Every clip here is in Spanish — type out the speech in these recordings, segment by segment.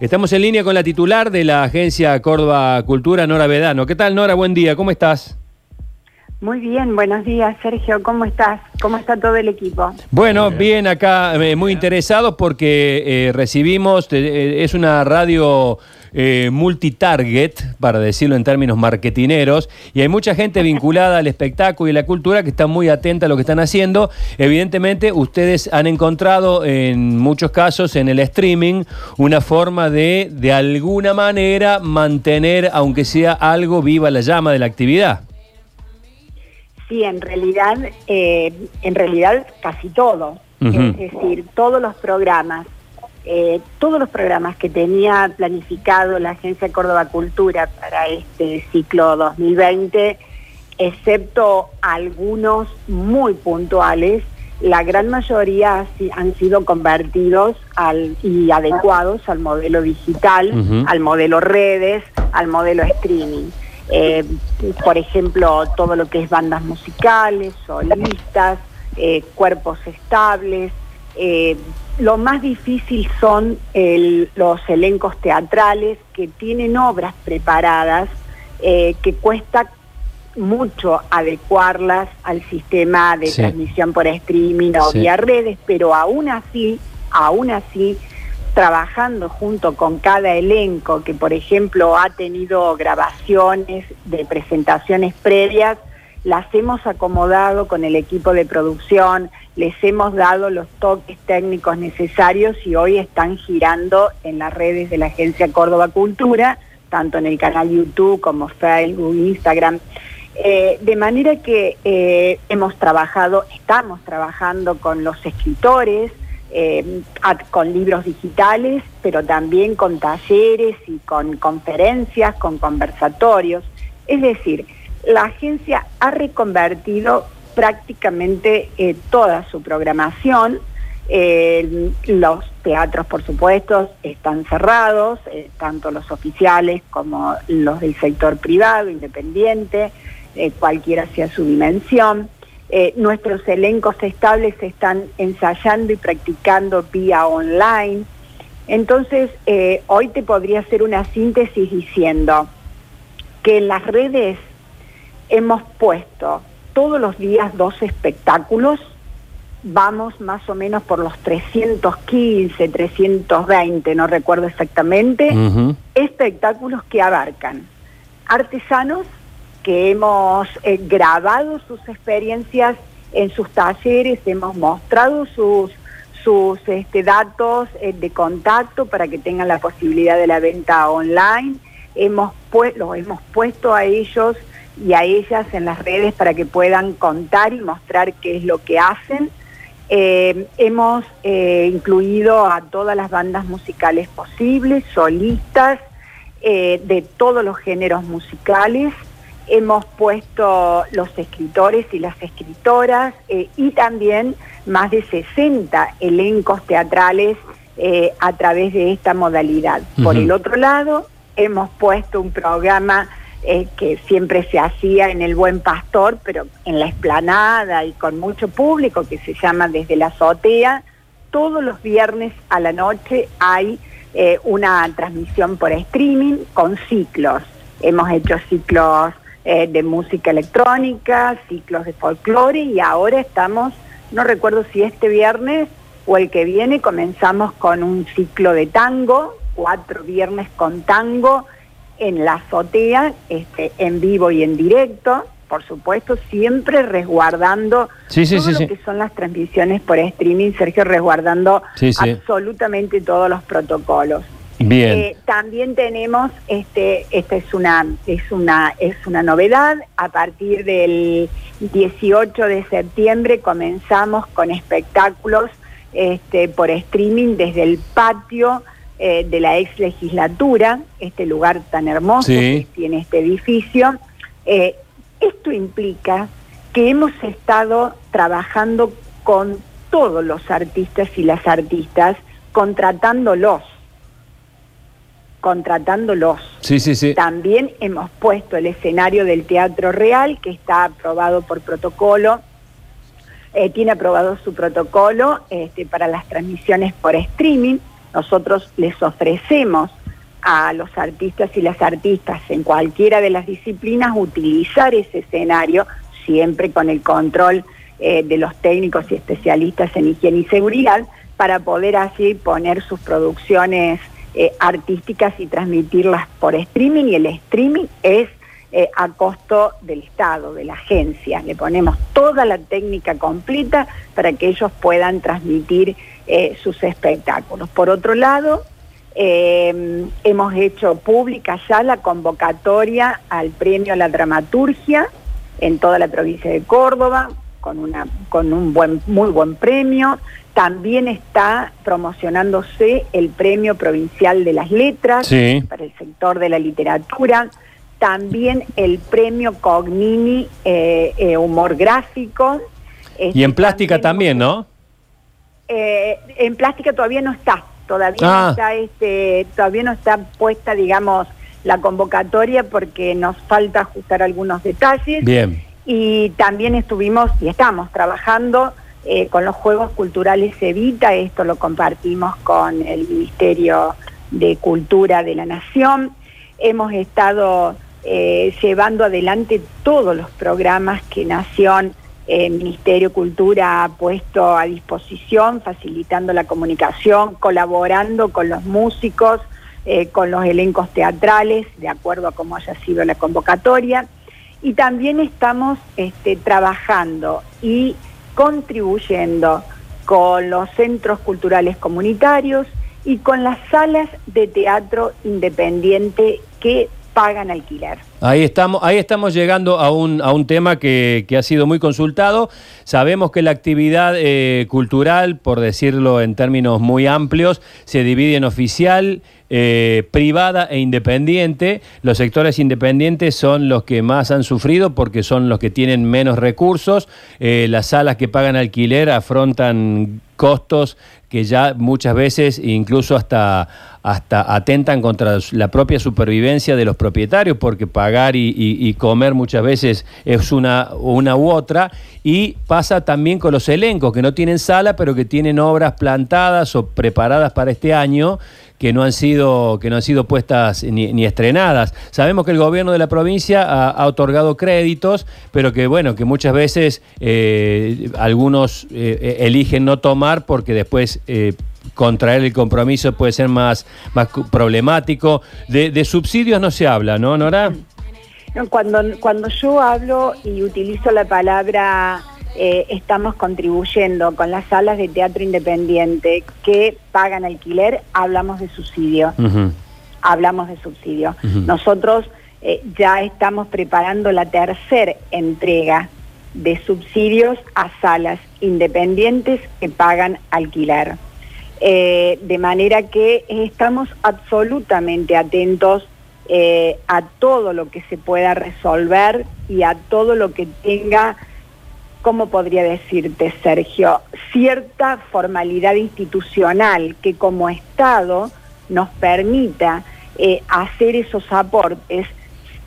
Estamos en línea con la titular de la agencia Córdoba Cultura, Nora Vedano. ¿Qué tal, Nora? Buen día, ¿cómo estás? Muy bien, buenos días, Sergio. ¿Cómo estás? ¿Cómo está todo el equipo? Bueno, bien, acá, eh, muy interesados porque eh, recibimos, eh, es una radio multitarget, para decirlo en términos marketineros, y hay mucha gente vinculada al espectáculo y la cultura que está muy atenta a lo que están haciendo. Evidentemente, ustedes han encontrado en muchos casos en el streaming una forma de, de alguna manera, mantener, aunque sea algo, viva la llama de la actividad. Sí, en realidad, eh, en realidad casi todo. Es decir, todos los programas, eh, todos los programas que tenía planificado la Agencia Córdoba Cultura para este ciclo 2020, excepto algunos muy puntuales, la gran mayoría han sido convertidos al, y adecuados al modelo digital, al modelo redes, al modelo streaming. Eh, por ejemplo, todo lo que es bandas musicales, solistas, eh, cuerpos estables. Eh, lo más difícil son los elencos teatrales que tienen obras preparadas que cuesta mucho adecuarlas al sistema de transmisión por streaming o vía redes, pero aún así, aún así, trabajando junto con cada elenco que, por ejemplo, ha tenido grabaciones de presentaciones previas, las hemos acomodado con el equipo de producción, les hemos dado los toques técnicos necesarios y hoy están girando en las redes de la Agencia Córdoba Cultura, tanto en el canal YouTube como Facebook, Instagram. Eh, de manera que eh, hemos trabajado, estamos trabajando con los escritores, eh, con libros digitales, pero también con talleres y con conferencias, con conversatorios. Es decir, la agencia ha reconvertido prácticamente eh, toda su programación. Eh, los teatros, por supuesto, están cerrados, tanto los oficiales como los del sector privado, independiente, cualquiera sea su dimensión. Eh, nuestros elencos estables están ensayando y practicando vía online. Entonces, eh, hoy te podría hacer una síntesis diciendo que en las redes hemos puesto todos los días dos espectáculos, vamos más o menos por los 315, 320, no recuerdo exactamente, espectáculos que abarcan artesanos que hemos eh, grabado sus experiencias en sus talleres, hemos mostrado sus, sus este, datos eh, de contacto para que tengan la posibilidad de la venta online, hemos los hemos puesto a ellos y a ellas en las redes para que puedan contar y mostrar qué es lo que hacen. Eh, hemos incluido a todas las bandas musicales posibles, solistas, de todos los géneros musicales, hemos puesto los escritores y las escritoras eh, y también más de 60 elencos teatrales eh, a través de esta modalidad. Por el otro lado, hemos puesto un programa eh, que siempre se hacía en el Buen Pastor, pero en la explanada y con mucho público, que se llama Desde la Azotea. Todos los viernes a la noche hay una transmisión por streaming con ciclos. Hemos hecho ciclos eh, de música electrónica, ciclos de folclore y ahora estamos, no recuerdo si este viernes o el que viene, comenzamos con un ciclo de tango, cuatro viernes con tango en la azotea, este, en vivo y en directo, por supuesto, siempre resguardando todo lo que son las transmisiones por streaming, Sergio, resguardando absolutamente todos los protocolos. Bien. Eh, también tenemos, este, esta es una, es una, es una novedad, a partir del 18 de septiembre comenzamos con espectáculos este, por streaming desde el patio eh, de la ex legislatura, este lugar tan hermoso que tiene este edificio. Eh, esto implica que hemos estado trabajando con todos los artistas y las artistas, contratándolos contratándolos. Sí, sí, sí. También hemos puesto el escenario del Teatro Real, que está aprobado por protocolo, eh, tiene aprobado su protocolo este, para las transmisiones por streaming. nosotros les ofrecemos a los artistas y las artistas en cualquiera de las disciplinas utilizar ese escenario, siempre con el control eh, de los técnicos y especialistas en higiene y seguridad, para poder así poner sus producciones eh, artísticas y transmitirlas por streaming y el streaming es eh, a costo del Estado, de la agencia. Le ponemos toda la técnica completa para que ellos puedan transmitir sus espectáculos. Por otro lado, hemos hecho pública ya la convocatoria al premio a la dramaturgia en toda la provincia de Córdoba, con, una, con un buen, muy buen premio. También está promocionándose el Premio Provincial de las Letras para el sector de la literatura. También el Premio Cognini eh, eh, Humor Gráfico. y en plástica también, ¿no? Eh, en plástica todavía no está. Todavía no ah. está este, todavía no está puesta, digamos, la convocatoria porque nos falta ajustar algunos detalles. Bien. Y también estuvimos y estamos trabajando eh, con los Juegos Culturales Evita, esto lo compartimos con el Ministerio de Cultura de la Nación. Hemos estado eh, llevando adelante todos los programas que Nación, eh, Ministerio de Cultura ha puesto a disposición, facilitando la comunicación, colaborando con los músicos, con los elencos teatrales, de acuerdo a cómo haya sido la convocatoria y también estamos este, trabajando y contribuyendo con los centros culturales comunitarios y con las salas de teatro independiente que pagan alquiler. Ahí estamos, ahí estamos llegando a un, a un tema que, ha sido muy consultado. Sabemos que la actividad eh, cultural, por decirlo en términos muy amplios, se divide en oficial, eh, privada e independiente. Los sectores independientes son los que más han sufrido porque son los que tienen menos recursos. Eh, las salas que pagan alquiler afrontan costos que ya muchas veces incluso hasta, hasta atentan contra la propia supervivencia de los propietarios, porque pagar y, comer muchas veces es una, una u otra, y pasa también con los elencos, que no tienen sala, pero que tienen obras plantadas o preparadas para este año, que no han sido, que no han sido puestas ni, estrenadas. Sabemos que el gobierno de la provincia ha, otorgado créditos, pero que bueno, que muchas veces eh, algunos eh, eligen no tomar porque después eh, contraer el compromiso puede ser más, más problemático. De, subsidios no se habla, ¿no, Nora? Cuando, cuando yo hablo y utilizo la palabra eh, estamos contribuyendo con las salas de teatro independiente que pagan alquiler, hablamos de subsidio. Hablamos de subsidio. Nosotros eh, ya estamos preparando la tercera entrega de subsidios a salas independientes que pagan alquiler. Eh, de manera que estamos absolutamente atentos a todo lo que se pueda resolver y a todo lo que tenga ¿cómo podría decirte, Sergio? Cierta formalidad institucional que como Estado nos permita eh, hacer esos aportes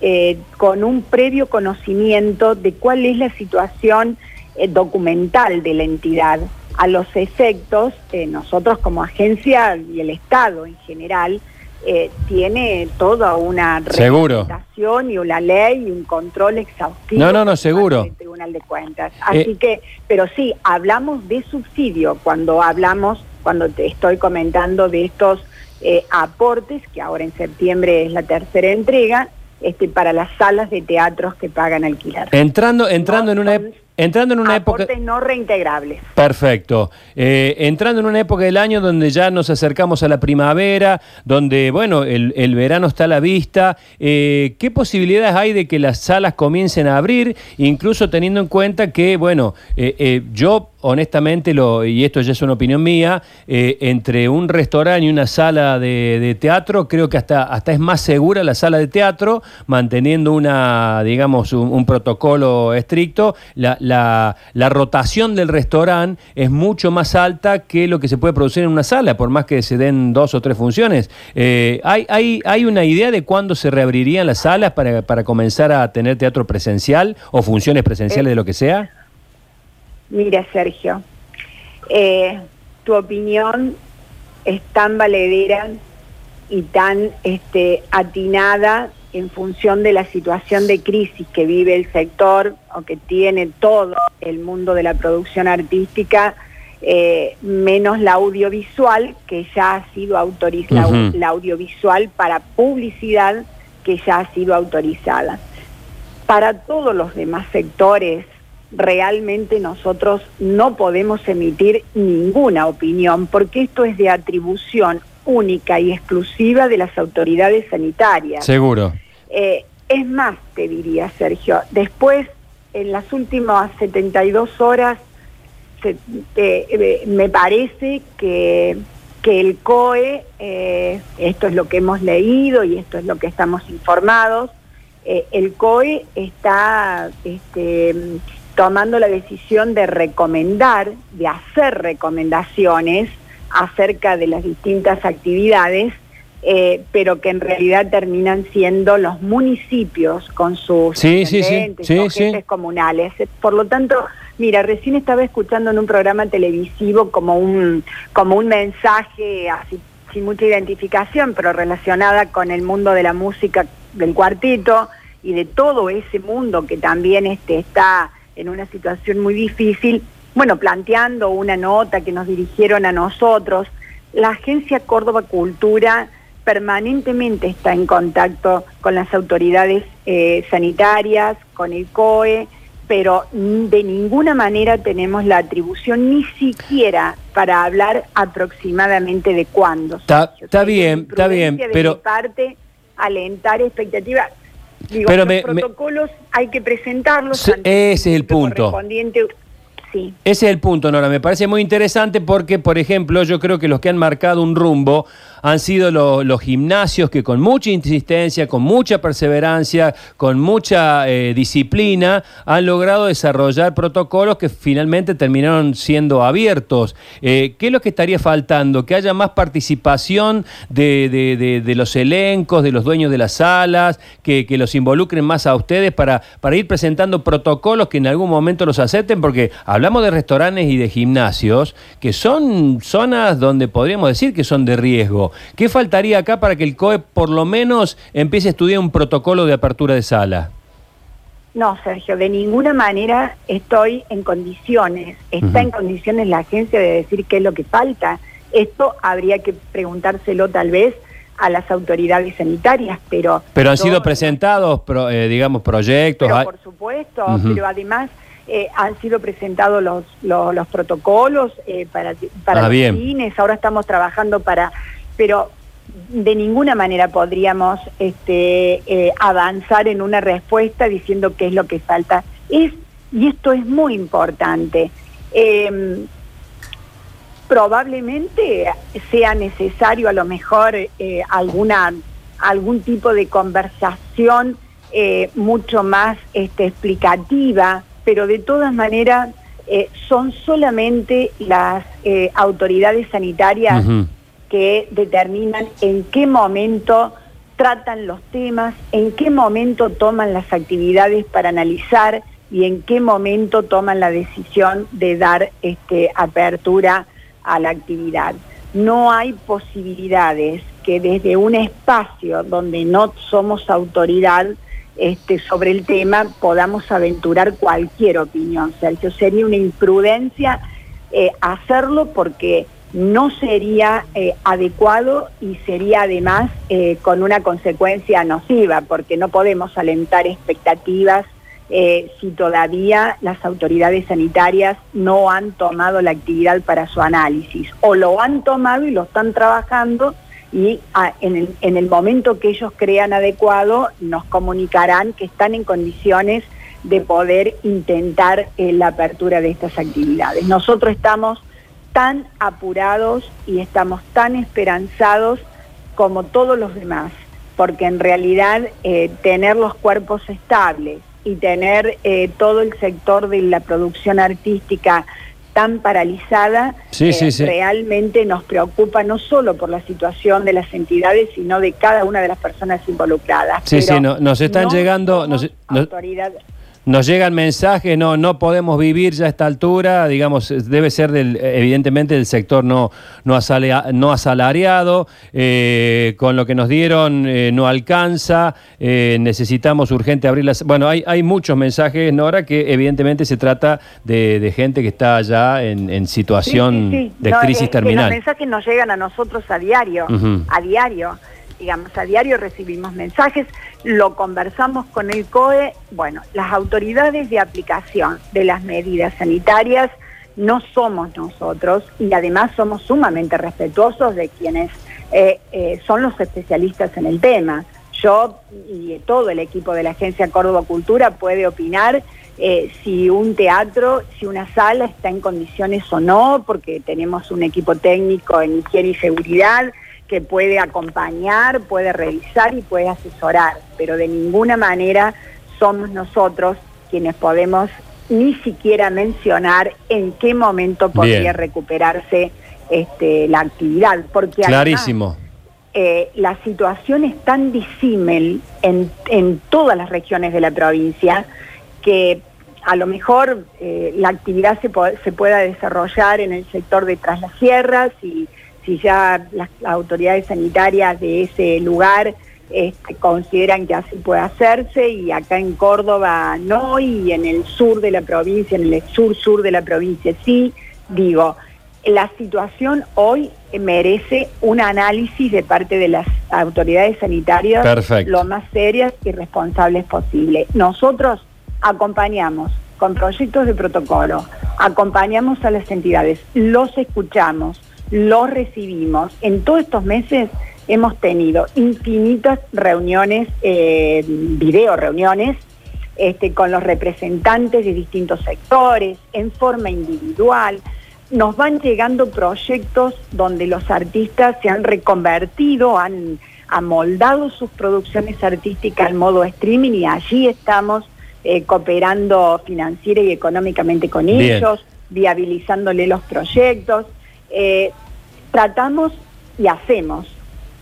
eh, con un previo conocimiento de cuál es la situación eh, documental de la entidad. A los efectos, nosotros como agencia y el Estado en general, eh, tiene toda una reglamentación y una ley y un control exhaustivo. No, no, no, seguro. Del Tribunal de Cuentas. Así eh, que, pero sí, hablamos de subsidio cuando hablamos, cuando te estoy comentando de estos eh, aportes, que ahora en septiembre es la tercera entrega, este, para las salas de teatros que pagan alquiler. Entrando, entrando en una... Entrando en una época... no reintegrables. Perfecto. Eh, entrando en una época del año donde ya nos acercamos a la primavera, donde, bueno, el, verano está a la vista, eh, ¿qué posibilidades hay de que las salas comiencen a abrir, incluso teniendo en cuenta que, bueno, eh, yo honestamente, lo, y esto ya es una opinión mía, entre un restaurante y una sala de, teatro, creo que hasta, hasta es más segura la sala de teatro, manteniendo una, digamos, un, protocolo estricto. La, la, rotación del restaurante es mucho más alta que lo que se puede producir en una sala, por más que se den dos o tres funciones. Eh, ¿hay, hay, ¿Hay una idea de cuándo se reabrirían las salas para, para comenzar a tener teatro presencial o funciones presenciales de lo que sea? Mira, Sergio, eh, tu opinión es tan valedera y tan este, atinada en función de la situación de crisis que vive el sector o que tiene todo el mundo de la producción artística, eh, menos la audiovisual, que ya ha sido autorizada, la audiovisual para publicidad, que ya ha sido autorizada. Para todos los demás sectores, realmente nosotros no podemos emitir ninguna opinión, porque esto es de atribución única y exclusiva de las autoridades sanitarias. Seguro. Eh, es más, te diría Sergio, después, en las últimas 72 horas, eh, eh, me parece que, que el COE, esto es lo que hemos leído y esto es lo que estamos informados, el COE está este, tomando la decisión de recomendar, de hacer recomendaciones acerca de las distintas actividades, eh, pero que en realidad terminan siendo los municipios con sus sí, sí, comunales. Por lo tanto, mira, recién estaba escuchando en un programa televisivo como un, como un mensaje así sin mucha identificación, pero relacionada con el mundo de la música del cuartito y de todo ese mundo que también este, está en una situación muy difícil, bueno, planteando una nota que nos dirigieron a nosotros, la Agencia Córdoba Cultura permanentemente está en contacto con las autoridades eh, sanitarias, con el COE, pero de ninguna manera tenemos la atribución ni siquiera para hablar aproximadamente de cuándo. Está bien, está bien, pero... parte, alentar expectativas. Digo, los protocolos hay que presentarlos. ese es el punto. Ese es el punto, Nora. Me parece muy interesante porque, por ejemplo, yo creo que los que han marcado un rumbo han sido los gimnasios que con mucha insistencia, con mucha perseverancia, con mucha eh, disciplina, han logrado desarrollar protocolos que finalmente terminaron siendo abiertos. Eh, ¿Qué es lo que estaría faltando? Que haya más participación de, los elencos, de los dueños de las salas, que, los involucren más a ustedes para, para ir presentando protocolos que en algún momento los acepten, porque hablamos de restaurantes y de gimnasios, que son zonas donde podríamos decir que son de riesgo. ¿Qué faltaría acá para que el COE por lo menos empiece a estudiar un protocolo de apertura de sala? No, Sergio, de ninguna manera estoy en condiciones, está en condiciones la agencia de decir qué es lo que falta. Esto habría que preguntárselo tal vez a las autoridades sanitarias, pero... Pero han sido presentados, eh, digamos, proyectos... Pero por supuesto, pero además eh, han sido presentados los, los, protocolos eh, para, para ah, los cines, ahora estamos trabajando para pero de ninguna manera podríamos este, eh, avanzar en una respuesta diciendo qué es lo que falta. Y esto es muy importante. Em, probablemente sea necesario a lo mejor eh, alguna, algún tipo de conversación eh, mucho más este, explicativa, pero de todas maneras son solamente las autoridades sanitarias que determinan en qué momento tratan los temas, en qué momento toman las actividades para analizar y en qué momento toman la decisión de dar este, apertura a la actividad. No hay posibilidades que desde un espacio donde no somos autoridad este, sobre el tema podamos aventurar cualquier opinión. Sergio, sería una imprudencia eh, hacerlo porque no sería eh, adecuado y sería además eh, con una consecuencia nociva, porque no podemos alentar expectativas eh, si todavía las autoridades sanitarias no han tomado la actividad para su análisis, o lo han tomado y lo están trabajando y ah, en, el, en, el, momento que ellos crean adecuado nos comunicarán que están en condiciones de poder intentar la apertura de estas actividades. Nosotros estamos tan apurados y estamos tan esperanzados como todos los demás, porque en realidad eh, tener los cuerpos estables y tener eh, todo el sector de la producción artística tan paralizada, eh, realmente nos preocupa no solo por la situación de las entidades, sino de cada una de las personas involucradas. Sí, sí, nos están llegando... Nos llegan mensajes, no, no podemos vivir ya a esta altura, digamos, debe ser del, evidentemente del sector no, no, no asalariado, eh, con lo que nos dieron eh, no alcanza, eh, necesitamos urgente abrir las... Bueno, hay, hay muchos mensajes, Nora, que evidentemente se trata de, gente que está ya en, situación de crisis terminal. los mensajes nos llegan a nosotros a diario, a diario digamos, a diario recibimos mensajes, lo conversamos con el COE, bueno, las autoridades de aplicación de las medidas sanitarias no somos nosotros y además somos sumamente respetuosos de quienes eh, eh, son los especialistas en el tema. Yo y todo el equipo de la Agencia Córdoba Cultura puede opinar eh, si un teatro, si una sala está en condiciones o no, porque tenemos un equipo técnico en higiene y seguridad, que puede acompañar, puede revisar y puede asesorar, pero de ninguna manera somos nosotros quienes podemos ni siquiera mencionar en qué momento podría recuperarse este, la actividad. Porque Clarísimo. Eh, la situación es tan disímil en, en, todas las regiones de la provincia que a lo mejor eh, la actividad se, se pueda desarrollar en el sector de Tras las Sierras y si ya las, autoridades sanitarias de ese lugar este, consideran que así puede hacerse y acá en Córdoba no y en el sur de la provincia, en el sur-sur de la provincia sí, digo, la situación hoy merece un análisis de parte de las autoridades sanitarias lo más serias y responsables posible. Nosotros acompañamos con proyectos de protocolo, acompañamos a las entidades, los escuchamos, los recibimos. En todos estos meses hemos tenido infinitas reuniones, eh, video reuniones, este, con los representantes de distintos sectores, en forma individual. Nos van llegando proyectos donde los artistas se han reconvertido, han amoldado sus producciones artísticas al modo streaming y allí estamos eh, cooperando financiera y económicamente con ellos, viabilizándole los proyectos. Eh, tratamos y hacemos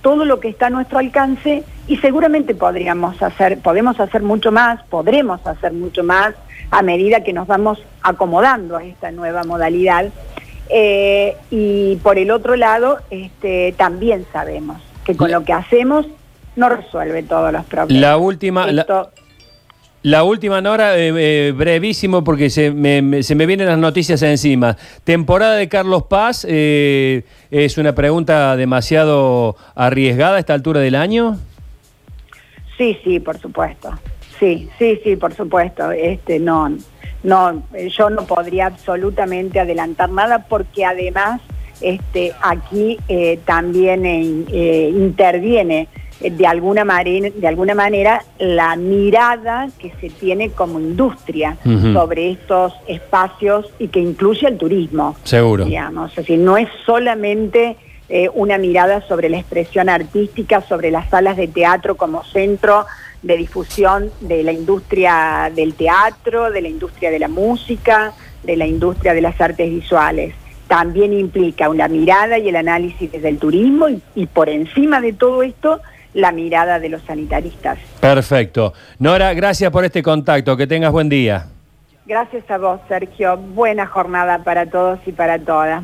todo lo que está a nuestro alcance y seguramente podríamos hacer, podemos hacer mucho más, podremos hacer mucho más a medida que nos vamos acomodando a esta nueva modalidad. Eh, y por el otro lado, este, también sabemos que con lo que hacemos no resuelve todos los problemas. La última, la última, Nora, eh, eh, brevísimo porque se me, se me, vienen las noticias encima. ¿Temporada de Carlos Paz eh, es una pregunta demasiado arriesgada a esta altura del año? Sí, sí, por supuesto. Sí, sí, sí, por supuesto. Este, no, no, yo no podría absolutamente adelantar nada porque además este, aquí también interviene eh, de alguna, manera, de alguna manera la mirada que se tiene como industria sobre estos espacios y que incluye el turismo. Seguro. Digamos, es decir, no es solamente eh, una mirada sobre la expresión artística, sobre las salas de teatro como centro de difusión de la industria del teatro, de la industria de la música, de la industria de las artes visuales. También implica una mirada y el análisis desde el turismo y por encima de todo esto, la mirada de los sanitaristas. Perfecto. Nora, gracias por este contacto. Que tengas buen día. Gracias a vos, Sergio. Buena jornada para todos y para todas.